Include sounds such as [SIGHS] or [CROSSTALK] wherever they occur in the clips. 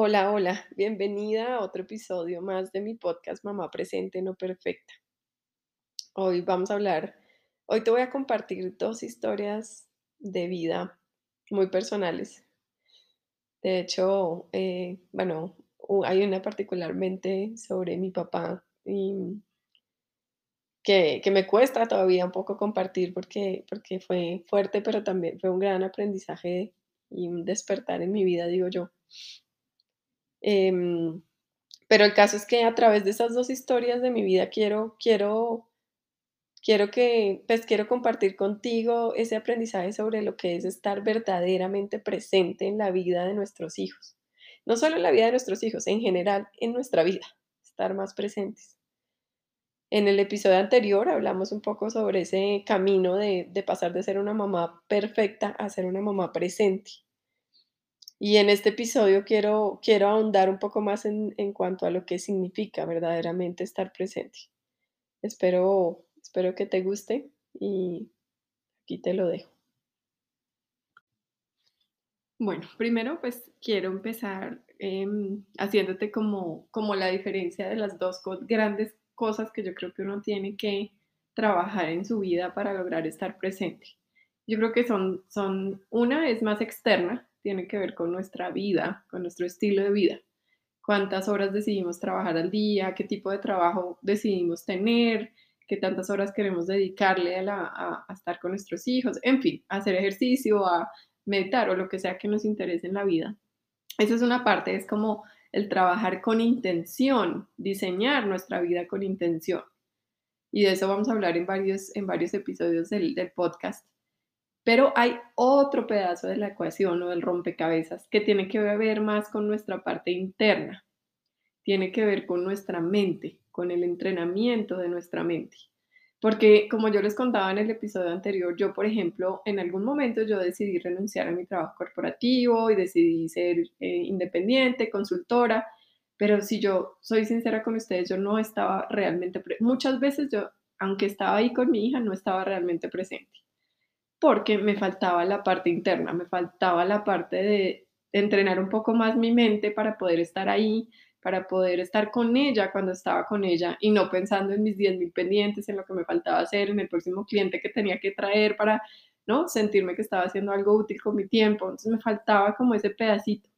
Hola, hola, bienvenida a otro episodio más de mi podcast Mamá Presente No Perfecta. Hoy vamos a hablar, hoy te voy a compartir dos historias de vida muy personales. De hecho, eh, bueno, hay una particularmente sobre mi papá y que, que, me cuesta todavía un poco compartir porque, porque fue fuerte, pero también fue un gran aprendizaje y un despertar en mi vida, digo yo. Em, pero el caso es que a través de esas dos historias de mi vida quiero, quiero, quiero que, pues quiero compartir contigo ese aprendizaje sobre lo que es estar verdaderamente presente en la vida de nuestros hijos. No solo en la vida de nuestros hijos, en general en nuestra vida, estar más presentes. En el episodio anterior hablamos un poco sobre ese camino de, de pasar de ser una mamá perfecta a ser una mamá presente. Y en este episodio quiero, quiero ahondar un poco más en, en cuanto a lo que significa verdaderamente estar presente. Espero, espero que te guste y aquí te lo dejo. Bueno, primero pues quiero empezar em, haciéndote como, como la diferencia de las dos grandes cosas que yo creo que uno tiene que trabajar en su vida para lograr estar presente. Yo creo que son, son una es más externa, tiene que ver con nuestra vida, con nuestro estilo de vida. Cuántas horas decidimos trabajar al día, qué tipo de trabajo decidimos tener, qué tantas horas queremos dedicarle a, estar con nuestros hijos, en fin, a hacer ejercicio, a meditar o lo que sea que nos interese en la vida. Esa es una parte, es como el trabajar con intención, diseñar nuestra vida con intención. Y de eso vamos a hablar en varios, en varios episodios del, del podcast. Pero hay otro pedazo de la ecuación o del rompecabezas que tiene que ver más con nuestra parte interna, tiene que ver con nuestra mente, con el entrenamiento de nuestra mente. Porque como yo les contaba en el episodio anterior, yo, por ejemplo, en algún momento yo decidí renunciar a mi trabajo corporativo y decidí ser eh, independiente, consultora, pero si yo soy sincera con ustedes, yo no estaba realmente, muchas veces yo, aunque estaba ahí con mi hija, no estaba realmente presente porque me faltaba la parte interna, me faltaba la parte de entrenar un poco más mi mente para poder estar ahí, para poder estar con ella cuando estaba con ella y no pensando en mis 10.000 pendientes, en lo que me faltaba hacer, en el próximo cliente que tenía que traer para, ¿no? Sentirme que estaba haciendo algo útil con mi tiempo. Entonces me faltaba como ese pedacito.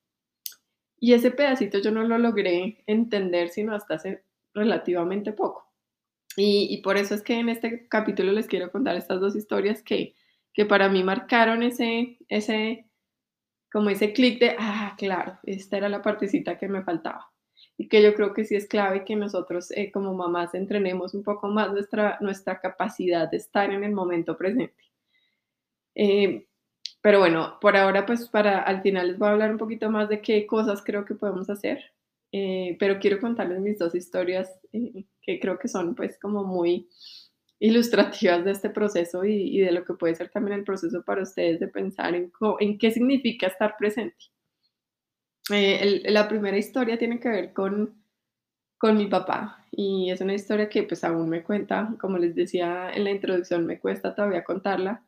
Y ese pedacito yo no lo logré entender sino hasta hace relativamente poco. Y, y por eso es que en este capítulo les quiero contar estas dos historias que que para mí marcaron ese, ese, como ese clic de, ah, claro, esta era la partecita que me faltaba. Y que yo creo que sí es clave que nosotros eh, como mamás entrenemos un poco más nuestra, nuestra capacidad de estar en el momento presente. Eh, pero bueno, por ahora pues para al final les voy a hablar un poquito más de qué cosas creo que podemos hacer. Eh, pero quiero contarles mis dos historias que creo que son pues como muy ilustrativas de este proceso y, de lo que puede ser también el proceso para ustedes de pensar en, qué significa estar presente. Eh, la primera historia tiene que ver con, con mi papá y es una historia que pues aún me cuenta, como les decía en la introducción, me cuesta todavía contarla,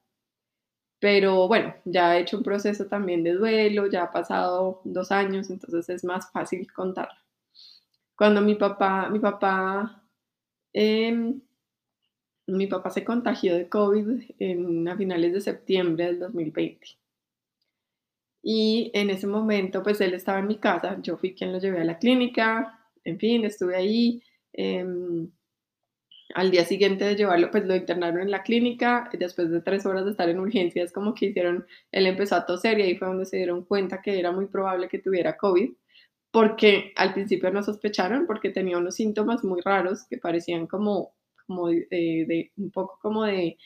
pero bueno, ya he hecho un proceso también de duelo, ya ha pasado dos años, entonces es más fácil contarla. Cuando mi papá, mi papá eh, mi papá se contagió de COVID en, a finales de septiembre del 2020. Y en ese momento, pues él estaba en mi casa, yo fui quien lo llevé a la clínica, en fin, estuve ahí. Em, al día siguiente de llevarlo, pues lo internaron en la clínica. Después de tres horas de estar en urgencias, como que hicieron, él empezó a toser y ahí fue donde se dieron cuenta que era muy probable que tuviera COVID, porque al principio no sospecharon, porque tenía unos síntomas muy raros que parecían como como de, un poco como de,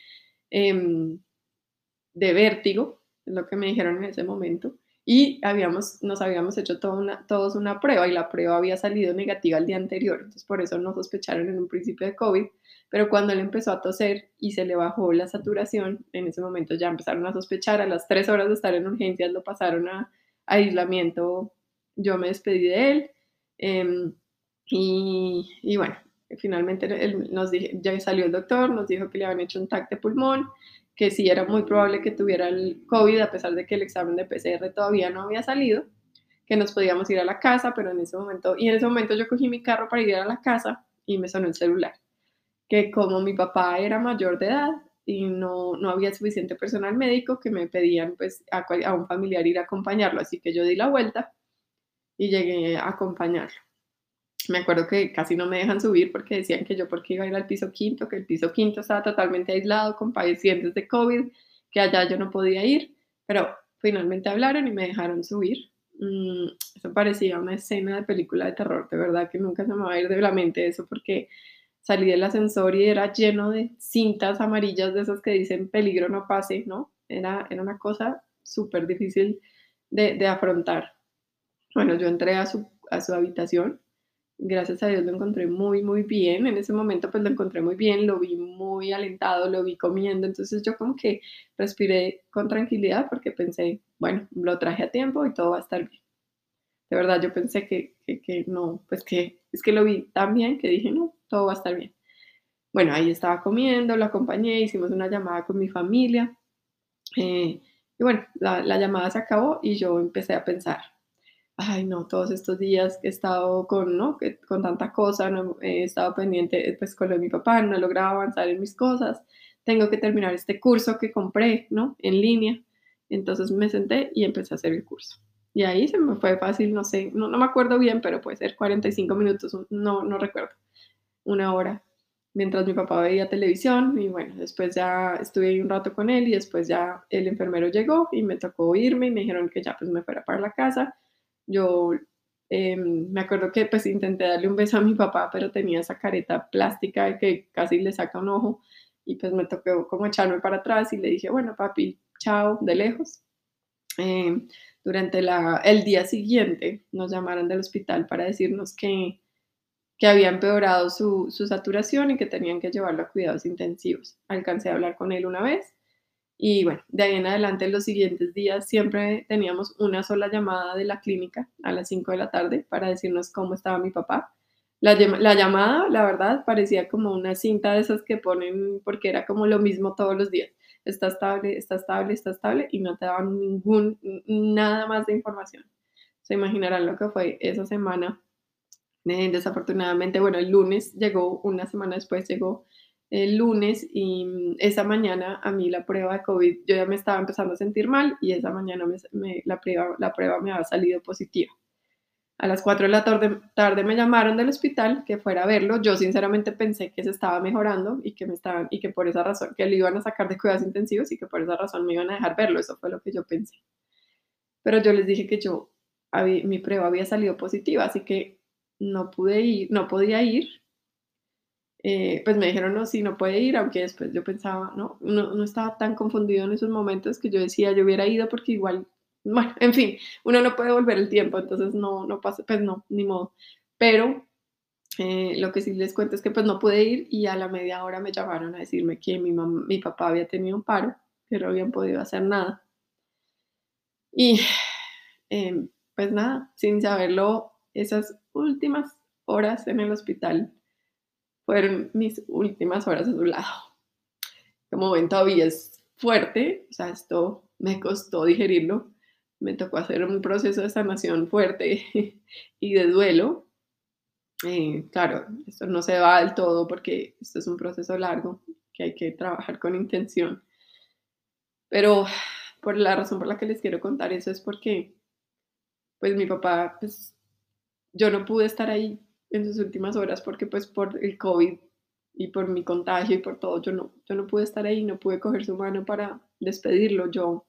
em, de vértigo, es lo que me dijeron en ese momento. Y habíamos, nos habíamos hecho una, todos una prueba y la prueba había salido negativa el día anterior, entonces por eso no sospecharon en un principio de COVID, pero cuando él empezó a toser y se le bajó la saturación, en ese momento ya empezaron a sospechar, a las tres horas de estar en urgencias lo pasaron a, aislamiento, yo me despedí de él em, y, y, bueno, finalmente él nos ya salió el doctor, nos dijo que le habían hecho un TAC de pulmón, que sí era muy probable que tuviera el COVID, a pesar de que el examen de PCR todavía no había salido. que nos podíamos ir a la casa, pero en ese momento, y en ese momento yo cogí mi carro para ir a la casa y me sonó el celular, que como mi papá era mayor de edad y no, no había suficiente personal médico, que me pedían pues a un familiar ir a acompañarlo, así que yo di la vuelta y llegué a acompañarlo. Me acuerdo que casi no me dejan subir porque decían que yo porque iba a ir al piso quinto, que el piso quinto estaba totalmente aislado con pacientes de COVID, que allá yo no podía ir, pero finalmente hablaron y me dejaron subir. Mm, eso parecía una escena de película de terror, de verdad que nunca se me va a ir de la mente eso porque salí del ascensor y era lleno de cintas amarillas de esas que dicen peligro no pase, ¿no? Era, era una cosa súper difícil de, de, afrontar. Bueno, yo entré a su, a su habitación gracias a Dios lo encontré muy, muy bien. En ese momento pues lo encontré muy bien, lo vi muy alentado, lo vi comiendo. Entonces yo como que respiré con tranquilidad porque pensé, bueno, lo traje a tiempo y todo va a estar bien. De verdad yo pensé que, que, no, pues que es que lo vi tan bien que dije, no, todo va a estar bien. Bueno, ahí estaba comiendo, lo acompañé, hicimos una llamada con mi familia. Eh, y bueno, la, la llamada se acabó y yo empecé a pensar, ay no, todos estos días que he estado con, ¿no? con tanta cosa, no, he estado pendiente pues con lo de mi papá, no he logrado avanzar en mis cosas, tengo que terminar este curso que compré, ¿no? En línea. Entonces me senté y empecé a hacer el curso. Y ahí se me fue fácil, no sé, no, no me acuerdo bien, pero puede ser 45 minutos, no, no recuerdo, una hora, mientras mi papá veía televisión y bueno, después ya estuve ahí un rato con él y después ya el enfermero llegó y me tocó irme y me dijeron que ya pues me fuera para la casa yo em, me acuerdo que pues intenté darle un beso a mi papá, pero tenía esa careta plástica que casi le saca un ojo y pues me tocó como echarme para atrás y le dije, bueno, papi, chao, de lejos. Em, durante la, el día siguiente nos llamaron del hospital para decirnos que, que había empeorado su, su saturación y que tenían que llevarlo a cuidados intensivos. Alcancé a hablar con él una vez y bueno, de ahí en adelante, los siguientes días, siempre teníamos una sola llamada de la clínica a las 5 de la tarde para decirnos cómo estaba mi papá. La, la, llamada, la verdad, parecía como una cinta de esas que ponen, porque era como lo mismo todos los días. Está estable, está estable, está estable, y no te daban ningún, nada más de información. Se imaginarán lo que fue esa semana. Eh, desafortunadamente, bueno, el lunes llegó, una semana después llegó el lunes y mm, esa mañana a mí la prueba de COVID, yo ya me estaba empezando a sentir mal y esa mañana me, la, prueba, la prueba me había salido positiva. A las 4 de la tarde, tarde, me llamaron del hospital que fuera a verlo. Yo sinceramente pensé que se estaba mejorando y que me estaban y que por esa razón que le iban a sacar de cuidados intensivos y que por esa razón me iban a dejar verlo. Eso fue lo que yo pensé. Pero yo les dije que yo mi prueba había salido positiva, así que no pude ir, no podía ir eh, pues me dijeron, no, sí, no puede ir, aunque después yo pensaba, no, no, estaba tan confundido en esos momentos que yo decía, yo hubiera ido porque igual, [LAUGHS] bueno, en fin, uno no puede volver el tiempo, entonces no, no pasa, pues no, ni modo. Pero eh, lo que sí les cuento es que pues no pude ir y a la media hora me llamaron a decirme que mi, mi papá había tenido un paro, que no habían podido hacer nada. Y [SIGHS] em, pues nada, sin saberlo, esas últimas horas en el hospital fueron mis últimas horas a su lado. Como ven, todavía es fuerte, o sea, esto me costó digerirlo, me tocó hacer un proceso de sanación fuerte [LAUGHS] y de duelo. Eh, claro, esto no se va del todo porque esto es un proceso largo que hay que trabajar con intención. Pero por la razón por la que les quiero contar eso es porque, pues mi papá, pues yo no pude estar ahí en sus últimas horas porque pues por el COVID y por mi contagio y por todo, yo no, yo no pude estar ahí, no pude coger su mano para despedirlo, yo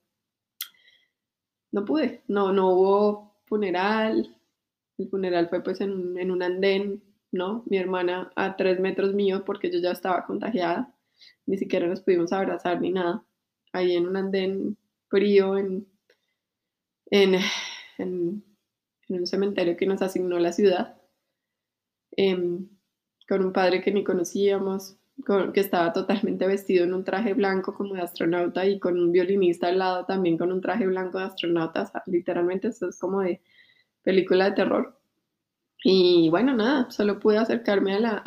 no pude, no, no hubo funeral, el funeral fue pues en, en un andén, ¿no? Mi hermana a tres metros mío porque yo ya estaba contagiada, ni siquiera nos pudimos abrazar ni nada, ahí en un andén frío, en, en, en, en un cementerio que nos asignó la ciudad. Em, con un padre que ni conocíamos, que estaba totalmente vestido en un traje blanco como de astronauta y con un violinista al lado también con un traje blanco de astronauta, literalmente eso es como de película de terror. Y bueno, nada, solo pude acercarme a, la,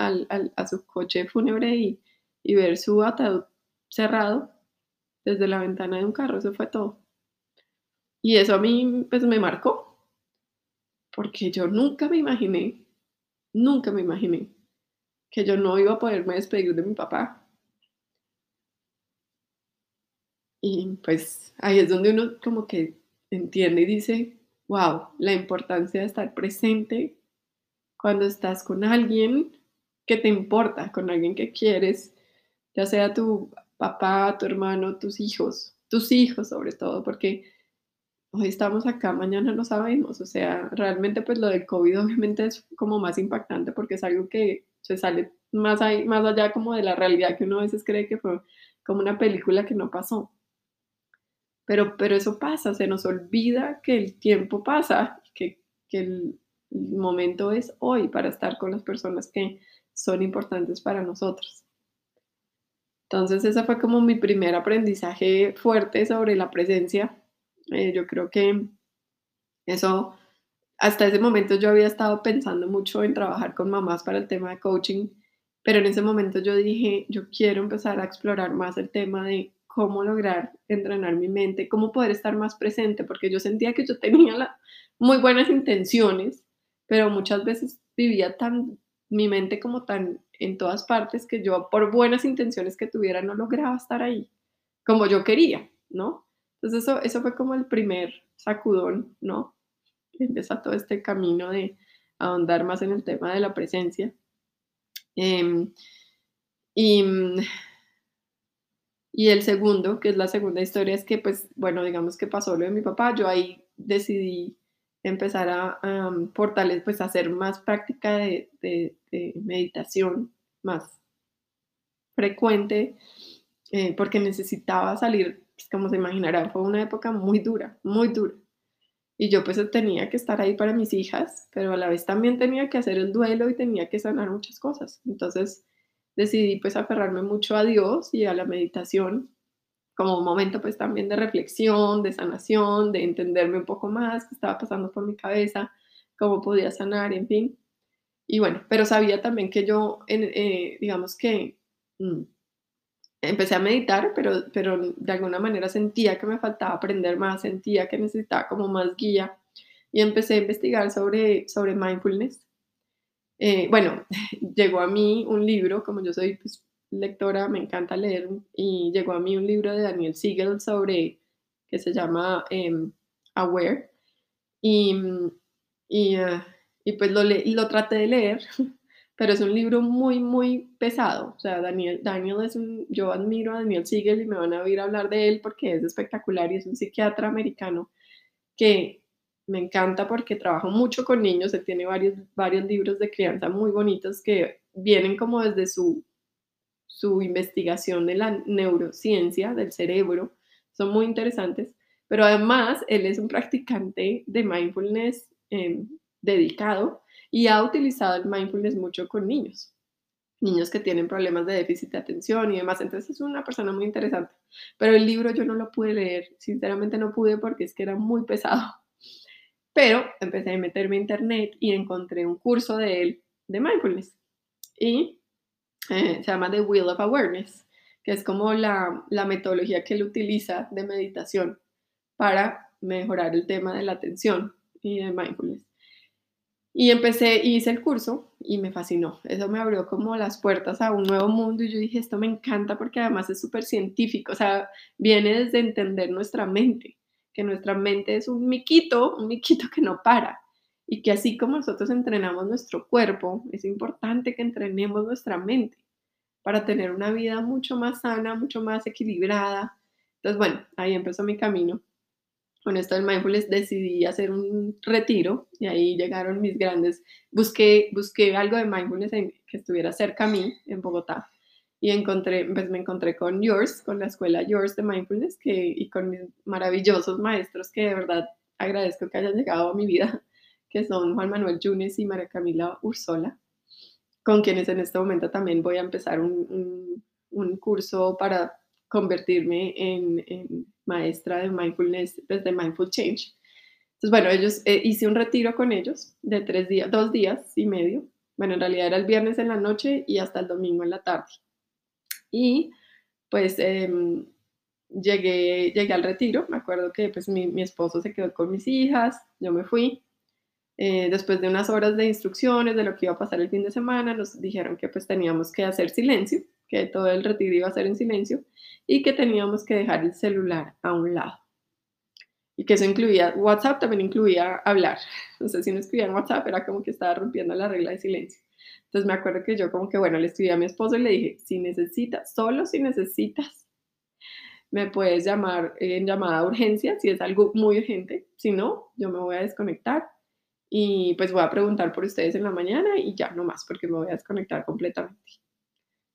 a, su coche fúnebre y, y ver su ataúd cerrado desde la ventana de un carro, eso fue todo. Y eso a mí pues me marcó, porque yo nunca me imaginé, nunca me imaginé que yo no iba a poderme despedir de mi papá. Y pues ahí es donde uno como que entiende y dice, wow, la importancia de estar presente cuando estás con alguien que te importa, con alguien que quieres, ya sea tu papá, tu hermano, tus hijos, tus hijos sobre todo, porque hoy estamos acá, mañana no sabemos, o sea, realmente pues lo del COVID obviamente es como más impactante porque es algo que se sale más, ahí, más allá como de la realidad que uno a veces cree que fue como una película que no pasó. Pero, pero eso pasa, se nos olvida que el tiempo pasa, que, que el, momento es hoy para estar con las personas que son importantes para nosotros. Entonces, ese fue como mi primer aprendizaje fuerte sobre la presencia. Eh, yo creo que eso, hasta ese momento yo había estado pensando mucho en trabajar con mamás para el tema de coaching, pero en ese momento yo dije, yo quiero empezar a explorar más el tema de cómo lograr entrenar mi mente, cómo poder estar más presente, porque yo sentía que yo tenía muy buenas intenciones, pero muchas veces vivía tan mi mente como tan en todas partes que yo, por buenas intenciones que tuviera, no lograba estar ahí como yo quería, ¿no? Entonces eso, eso fue como el primer sacudón, ¿no? Empezó todo este camino de ahondar más en el tema de la presencia. Em, y, y el segundo, que es la segunda historia, es que, pues, bueno, digamos que pasó lo de mi papá, yo ahí decidí empezar a, fortalecer, pues hacer más práctica de, meditación más frecuente, eh, porque necesitaba salir, como se imaginarán, fue una época muy dura, muy dura. Y yo pues tenía que estar ahí para mis hijas, pero a la vez también tenía que hacer el duelo y tenía que sanar muchas cosas. Entonces decidí pues aferrarme mucho a Dios y a la meditación como un momento pues también de reflexión, de sanación, de entenderme un poco más qué estaba pasando por mi cabeza, cómo podía sanar, en fin. Y bueno, pero sabía también que yo, eh, digamos que mm, empecé a meditar, pero, pero de alguna manera sentía que me faltaba aprender más, sentía que necesitaba como más guía y empecé a investigar sobre, sobre mindfulness. Eh, bueno, [LAUGHS] llegó a mí un libro, como yo soy pues, lectora, me encanta leer y llegó a mí un libro de Daniel Siegel sobre, que se llama em, Aware y, y, ah, y pues lo, lo traté de leer, [LAUGHS] pero es un libro muy, muy pesado. O sea, Daniel, Daniel es un, yo admiro a Daniel Siegel y me van a oír hablar de él porque es espectacular y es un psiquiatra americano que me encanta porque trabaja mucho con niños, él tiene varios, varios libros de crianza muy bonitos que vienen como desde su su investigación de la neurociencia del cerebro, son muy interesantes, pero además él es un practicante de mindfulness em, dedicado y ha utilizado el mindfulness mucho con niños, niños que tienen problemas de déficit de atención y demás, entonces es una persona muy interesante, pero el libro yo no lo pude leer, sinceramente no pude porque es que era muy pesado, pero empecé a meterme a internet y encontré un curso de él de mindfulness y se llama The Wheel of Awareness, que es como la, la metodología que él utiliza de meditación para mejorar el tema de la atención y de mindfulness. Y empecé, hice el curso y me fascinó. Eso me abrió como las puertas a un nuevo mundo y yo dije, esto me encanta porque además es súper científico, o sea, viene desde entender nuestra mente, que nuestra mente es un miquito, un miquito que no para y que así como nosotros entrenamos nuestro cuerpo, es importante que entrenemos nuestra mente para tener una vida mucho más sana, mucho más equilibrada. Entonces, bueno, ahí empezó mi camino. Con esto del mindfulness decidí hacer un retiro y ahí llegaron mis grandes, busqué, busqué algo de mindfulness que estuviera cerca a mí, en Bogotá, y encontré, pues me encontré con Yours, con la escuela Yours de Mindfulness que, y con mis maravillosos maestros que de verdad agradezco que hayan llegado a mi vida que son Juan Manuel Yunes y María Camila Ursola, con quienes en este momento también voy a empezar un, un, curso para convertirme en, en, maestra de mindfulness desde Mindful Change. Entonces, bueno, ellos, eh, hice un retiro con ellos de tres días, dos días y medio. Bueno, en realidad era el viernes en la noche y hasta el domingo en la tarde. Y pues em, llegué, llegué al retiro. Me acuerdo que pues mi, mi esposo se quedó con mis hijas, yo me fui Eh, después de unas horas de instrucciones de lo que iba a pasar el fin de semana, nos dijeron que pues teníamos que hacer silencio, que todo el retiro iba a ser en silencio y que teníamos que dejar el celular a un lado. Y que eso incluía, WhatsApp también incluía hablar. [LAUGHS] No sé si no escribían WhatsApp, era como que estaba rompiendo la regla de silencio. Entonces me acuerdo que yo como que, bueno, le escribí a mi esposo y le dije, si necesitas, solo si necesitas, me puedes llamar en llamada de urgencia si es algo muy urgente. Si no, yo me voy a desconectar y pues voy a preguntar por ustedes en la mañana y ya no más porque me voy a desconectar completamente.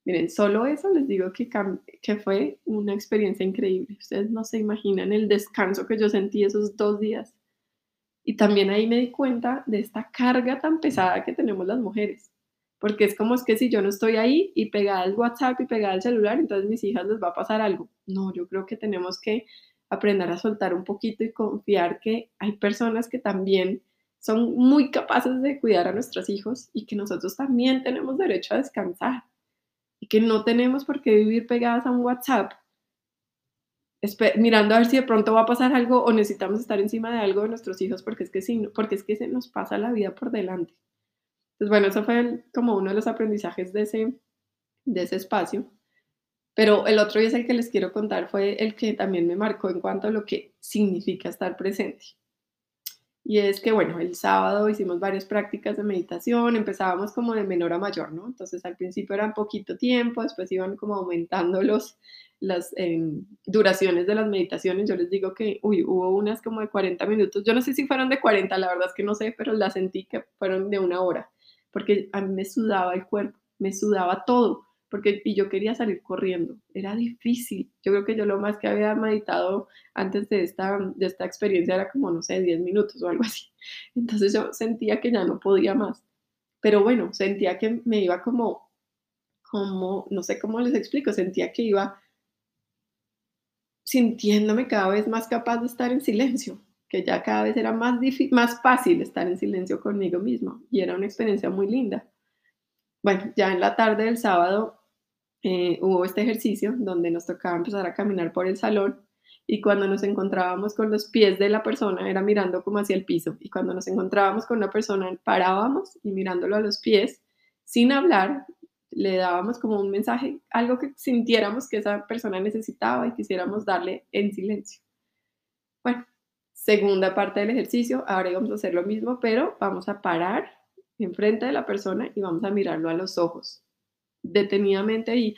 Miren, solo eso les digo que, fue una experiencia increíble. Ustedes no se imaginan el descanso que yo sentí esos dos días. Y también ahí me di cuenta de esta carga tan pesada que tenemos las mujeres porque es como es que si yo no estoy ahí y pegada al WhatsApp y pegada al celular, entonces mis hijas les va a pasar algo. No, yo creo que tenemos que aprender a soltar un poquito y confiar que hay personas que también son muy capaces de cuidar a nuestros hijos y que nosotros también tenemos derecho a descansar y que no tenemos por qué vivir pegadas a un WhatsApp mirando a ver si de pronto va a pasar algo o necesitamos estar encima de algo de nuestros hijos porque es que sí, porque es que se nos pasa la vida por delante. Pues bueno, eso fue como uno de los aprendizajes de ese, de ese espacio. Pero el otro y es el que les quiero contar fue el que también me marcó en cuanto a lo que significa estar presente. Y es que, bueno, el sábado hicimos varias prácticas de meditación, empezábamos como de menor a mayor, ¿no? Entonces al principio era poquito tiempo, después iban como aumentando los, las em, duraciones de las meditaciones. Yo les digo que, uy, hubo unas como de 40 minutos, yo no sé si fueron de 40, la verdad es que no sé, pero las sentí que fueron de una hora porque a mí me sudaba el cuerpo, me sudaba todo, porque y yo quería salir corriendo, era difícil. Yo creo que yo lo más que había meditado antes de esta, de esta experiencia era como, no sé, 10 minutos o algo así. [LAUGHS] Entonces yo sentía que ya no podía más. Pero bueno, sentía que me iba como, como, no sé cómo les explico, sentía que iba sintiéndome cada vez más capaz de estar en silencio que ya cada vez era más, más fácil estar en silencio conmigo mismo y era una experiencia muy linda. Bueno, ya en la tarde del sábado eh, hubo este ejercicio donde nos tocaba empezar a caminar por el salón y cuando nos encontrábamos con los pies de la persona era mirando como hacia el piso y cuando nos encontrábamos con una persona parábamos y mirándolo a los pies sin hablar le dábamos como un mensaje, algo que sintiéramos que esa persona necesitaba y quisiéramos darle en silencio. Bueno, Segunda parte del ejercicio, ahora vamos a hacer lo mismo, pero vamos a parar enfrente de la persona y vamos a mirarlo a los ojos, detenidamente y,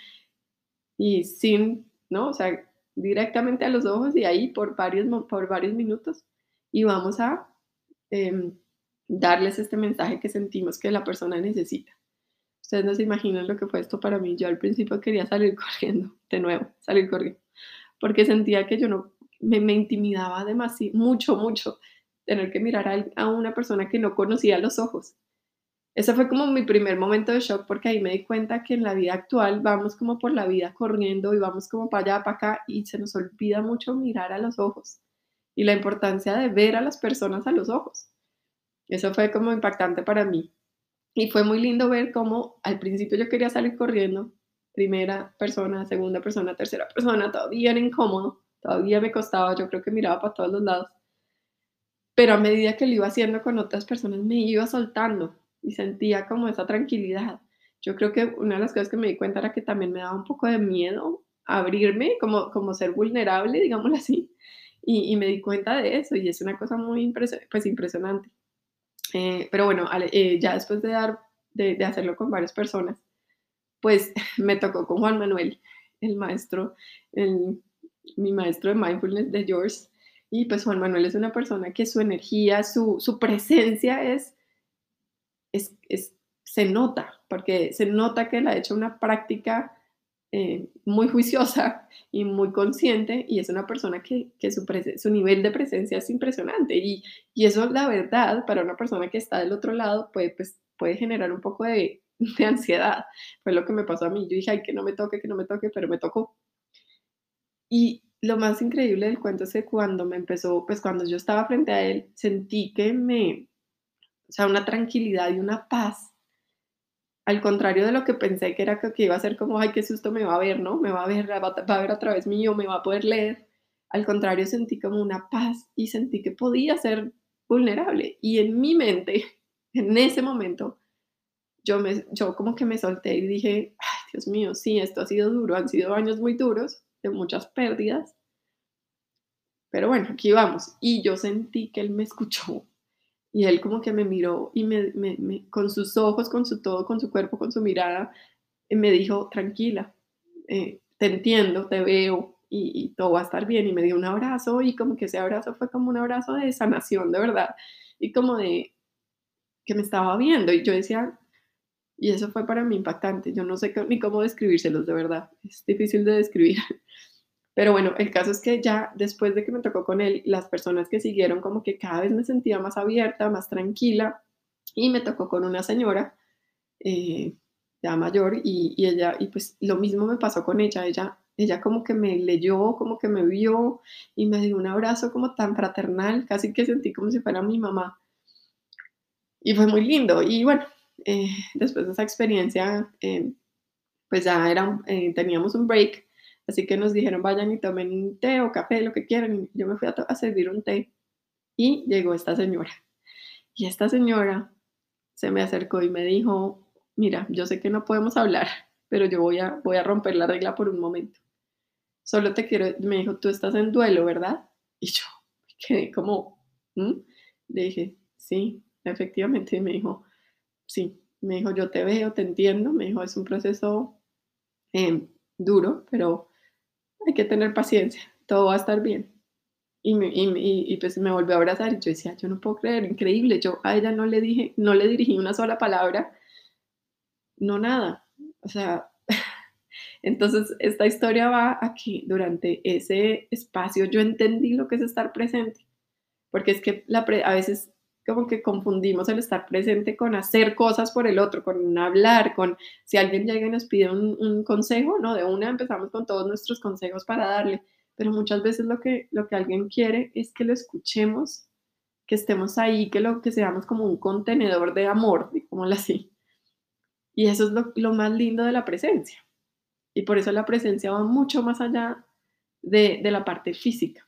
y sin, ¿no? O sea, directamente a los ojos y ahí por varios, por varios minutos. Y vamos a em, darles este mensaje que sentimos que la persona necesita. Ustedes no se imaginan lo que fue esto para mí. Yo al principio quería salir [LAUGHS] corriendo, de nuevo, salir corriendo, porque sentía que yo no, me, intimidaba demasiado, mucho, mucho, tener que mirar a, a, una persona que no conocía los ojos. Ese fue como mi primer momento de shock porque ahí me di cuenta que en la vida actual vamos como por la vida corriendo y vamos como para allá, para acá y se nos olvida mucho mirar a los ojos y la importancia de ver a las personas a los ojos. Eso fue como impactante para mí. Y fue muy lindo ver cómo al principio yo quería salir corriendo, primera persona, segunda persona, tercera persona, todavía era incómodo. Todavía me costaba, yo creo que miraba para todos los lados. Pero a medida que lo iba haciendo con otras personas, me iba soltando y sentía como esa tranquilidad. Yo creo que una de las cosas que me di cuenta era que también me daba un poco de miedo abrirme, como, como ser vulnerable, [LAUGHS] digámoslo así. Y, me di cuenta de eso y es una cosa muy pues, impresionante. Eh, pero bueno, eh, ya después de, dar, de, de hacerlo con varias personas, pues [LAUGHS] me tocó con Juan Manuel, el maestro, el, mi maestro de mindfulness de George. Y pues Juan Manuel es una persona que su energía, su, su presencia es, es, se nota, porque se nota que él ha hecho una práctica eh, muy juiciosa [LAUGHS] y muy consciente y es una persona que, que su, su, nivel de presencia es impresionante y, y, eso la verdad para una persona que está del otro lado puede, pues, puede generar un poco de, [LAUGHS] de ansiedad. Fue lo que me pasó a mí. Yo dije, ay, que no me toque, que no me toque, pero me tocó. Y lo más increíble del cuento es que cuando me empezó, pues cuando yo estaba frente a él, sentí que me, o sea, una tranquilidad y una paz. Al contrario de lo que pensé que era que iba a ser como, ay, qué susto me va a ver, ¿no? Me va a ver, va a ver a través mío, me va a poder leer. Al contrario, sentí como una paz y sentí que podía ser vulnerable. Y en mi mente, [LAUGHS] en ese momento, yo, me, yo como que me solté y dije, ay, Dios mío, sí, esto ha sido duro, han sido años muy duros, de muchas pérdidas. Pero bueno, aquí vamos. Y yo sentí que él me escuchó y él como que me miró y me, con sus ojos, con su todo, con su cuerpo, con su mirada, me dijo, tranquila, eh, te entiendo, te veo y, y, todo va a estar bien. Y me dio un abrazo y como que ese abrazo fue como un abrazo de sanación, de verdad. Y como de que me estaba viendo. Y yo decía, y eso fue para mí impactante. Yo no sé ni cómo describírselos, de verdad. Es difícil de describir. Pero bueno, el caso es que ya después de que me tocó con él, las personas que siguieron como que cada vez me sentía más abierta, más tranquila y me tocó con una señora eh, ya mayor y, ella, y pues lo mismo me pasó con ella, ella, ella como que me leyó, como que me vio y me dio un abrazo como tan fraternal, casi que sentí como si fuera mi mamá. Y fue muy lindo y bueno, eh, después de esa experiencia, eh, pues ya era, teníamos un break Así que nos dijeron, vayan y tomen té o café, lo que quieran. yo me fui a, servir un té y llegó esta señora. Y esta señora se me acercó y me dijo, mira, yo sé que no podemos hablar, pero yo voy a, voy a romper la regla por un momento. Solo te quiero, me dijo, tú estás en duelo, ¿verdad? Y yo quedé como, ¿Mm? le dije, sí, efectivamente. Y me dijo, sí, me dijo, yo te veo, te entiendo. Me dijo, es un proceso em, duro, pero hay que tener paciencia, todo va a estar bien. Y, me, y, pues me volvió a abrazar y yo decía, yo no puedo creer, increíble, yo a ella no le dije, no le dirigí una sola palabra, no nada. O sea, [LAUGHS] entonces esta historia va a que durante ese espacio yo entendí lo que es estar presente, porque es que la a veces como que confundimos el estar presente con hacer cosas por el otro, con hablar, con si alguien llega y nos pide un, consejo, ¿no? De una empezamos con todos nuestros consejos para darle, pero muchas veces lo que, lo que alguien quiere es que lo escuchemos, que estemos ahí, que lo que seamos como un contenedor de amor, como así. Y eso es lo, lo más lindo de la presencia. Y por eso la presencia va mucho más allá de, de la parte física.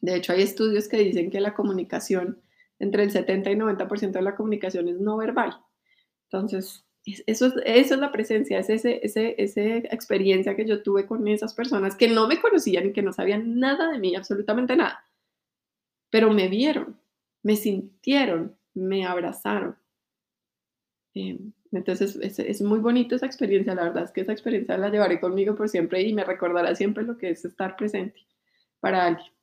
De hecho, hay estudios que dicen que la comunicación entre el 70 y 90% de la comunicación es no verbal. Entonces, eso es, la presencia, es ese, ese, esa experiencia que yo tuve con esas personas que no me conocían y que no sabían nada de mí, absolutamente nada, pero me vieron, me sintieron, me abrazaron. Em, entonces es, es, muy bonito esa experiencia, la verdad es que esa experiencia la llevaré conmigo por siempre y me recordará siempre lo que es estar presente para alguien.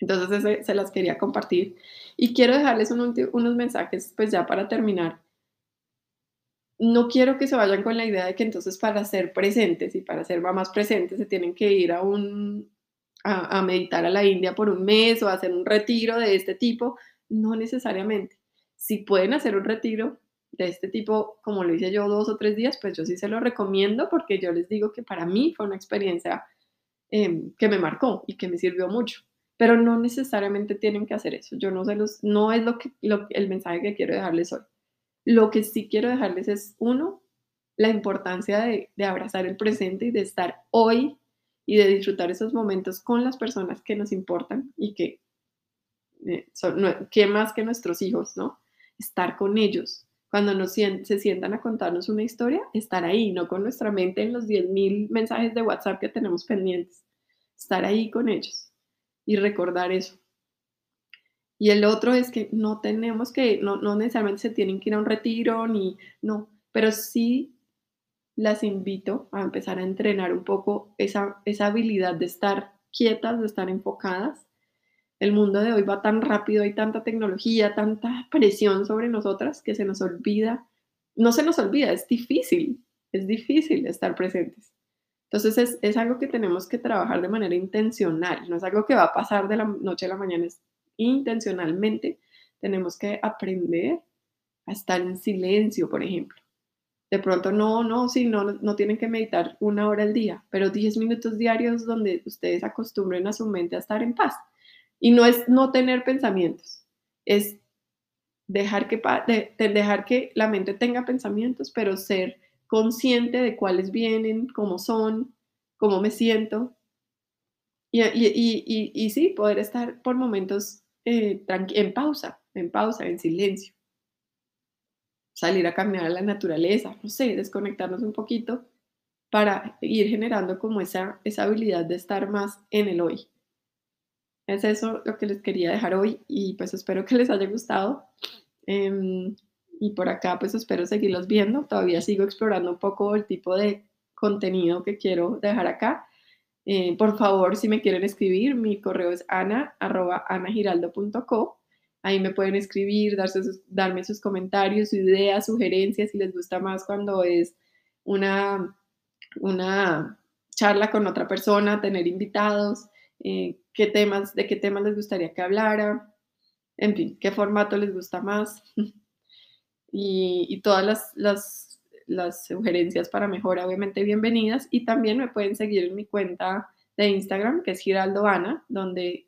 Entonces se las quería compartir y quiero dejarles unos mensajes pues ya para terminar. No quiero que se vayan con la idea de que entonces para ser presentes y para ser mamás presentes se tienen que ir a un a, meditar a la India por un mes o hacer un retiro de este tipo. No necesariamente. Si pueden hacer un retiro de este tipo, como lo hice yo dos o tres días, pues yo sí se lo recomiendo porque yo les digo que para mí fue una experiencia em, que me marcó y que me sirvió mucho pero no necesariamente tienen que hacer eso. Yo no sé los, no es lo que, el mensaje que quiero dejarles hoy. Lo que sí quiero dejarles es, uno, la importancia de, abrazar el presente y de estar hoy y de disfrutar esos momentos con las personas que nos importan y que eh, son, ¿qué más que nuestros hijos, ¿no? Estar con ellos. Cuando nos se sientan a contarnos una historia, estar ahí, no con nuestra mente en los 10.000 mensajes de WhatsApp que tenemos pendientes. Estar ahí con ellos y recordar eso. Y el otro es que no tenemos que, no, no necesariamente se tienen que ir a un retiro, ni, no, pero sí las invito a empezar a entrenar un poco esa, esa habilidad de estar quietas, de estar enfocadas. El mundo de hoy va tan rápido, hay tanta tecnología, tanta presión sobre nosotras que se nos olvida, no se nos olvida, es difícil, es difícil estar presentes. Entonces es, algo que tenemos que trabajar de manera intencional, no es algo que va a pasar de la noche a la mañana, es intencionalmente tenemos que aprender a estar en silencio, por ejemplo. De pronto no, no, sí, no, no tienen que meditar una hora al día, pero 10 minutos diarios donde ustedes acostumbren a su mente a estar en paz. Y no es no tener pensamientos, es dejar que, dejar que la mente tenga pensamientos, pero ser consciente de cuáles vienen, cómo son, cómo me siento. Y, sí, poder estar por momentos eh, en pausa. en pausa, en silencio. Salir a caminar a la naturaleza, no sé, desconectarnos un poquito para ir generando como esa, esa habilidad de estar más en el hoy. Es eso lo que les quería dejar hoy y pues espero que les haya gustado. Em, y por acá pues espero seguirlos viendo. Todavía sigo explorando un poco el tipo de contenido que quiero dejar acá. Eh, por favor, si me quieren escribir, mi correo es ana.anagiraldo.co. Ahí me pueden escribir, darse darme sus comentarios, ideas, sugerencias, si les gusta más cuando es una, una charla con otra persona, tener invitados, eh, qué temas, de qué temas les gustaría que hablara, en fin, qué formato les gusta más. [LAUGHS] y, todas las, las, las, sugerencias para mejora, obviamente, bienvenidas. Y también me pueden seguir en mi cuenta de Instagram, que es Giraldo Ana, donde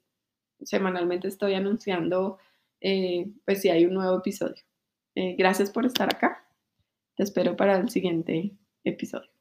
semanalmente estoy anunciando eh, pues si hay un nuevo episodio. Eh, gracias por estar acá. Te espero para el siguiente episodio.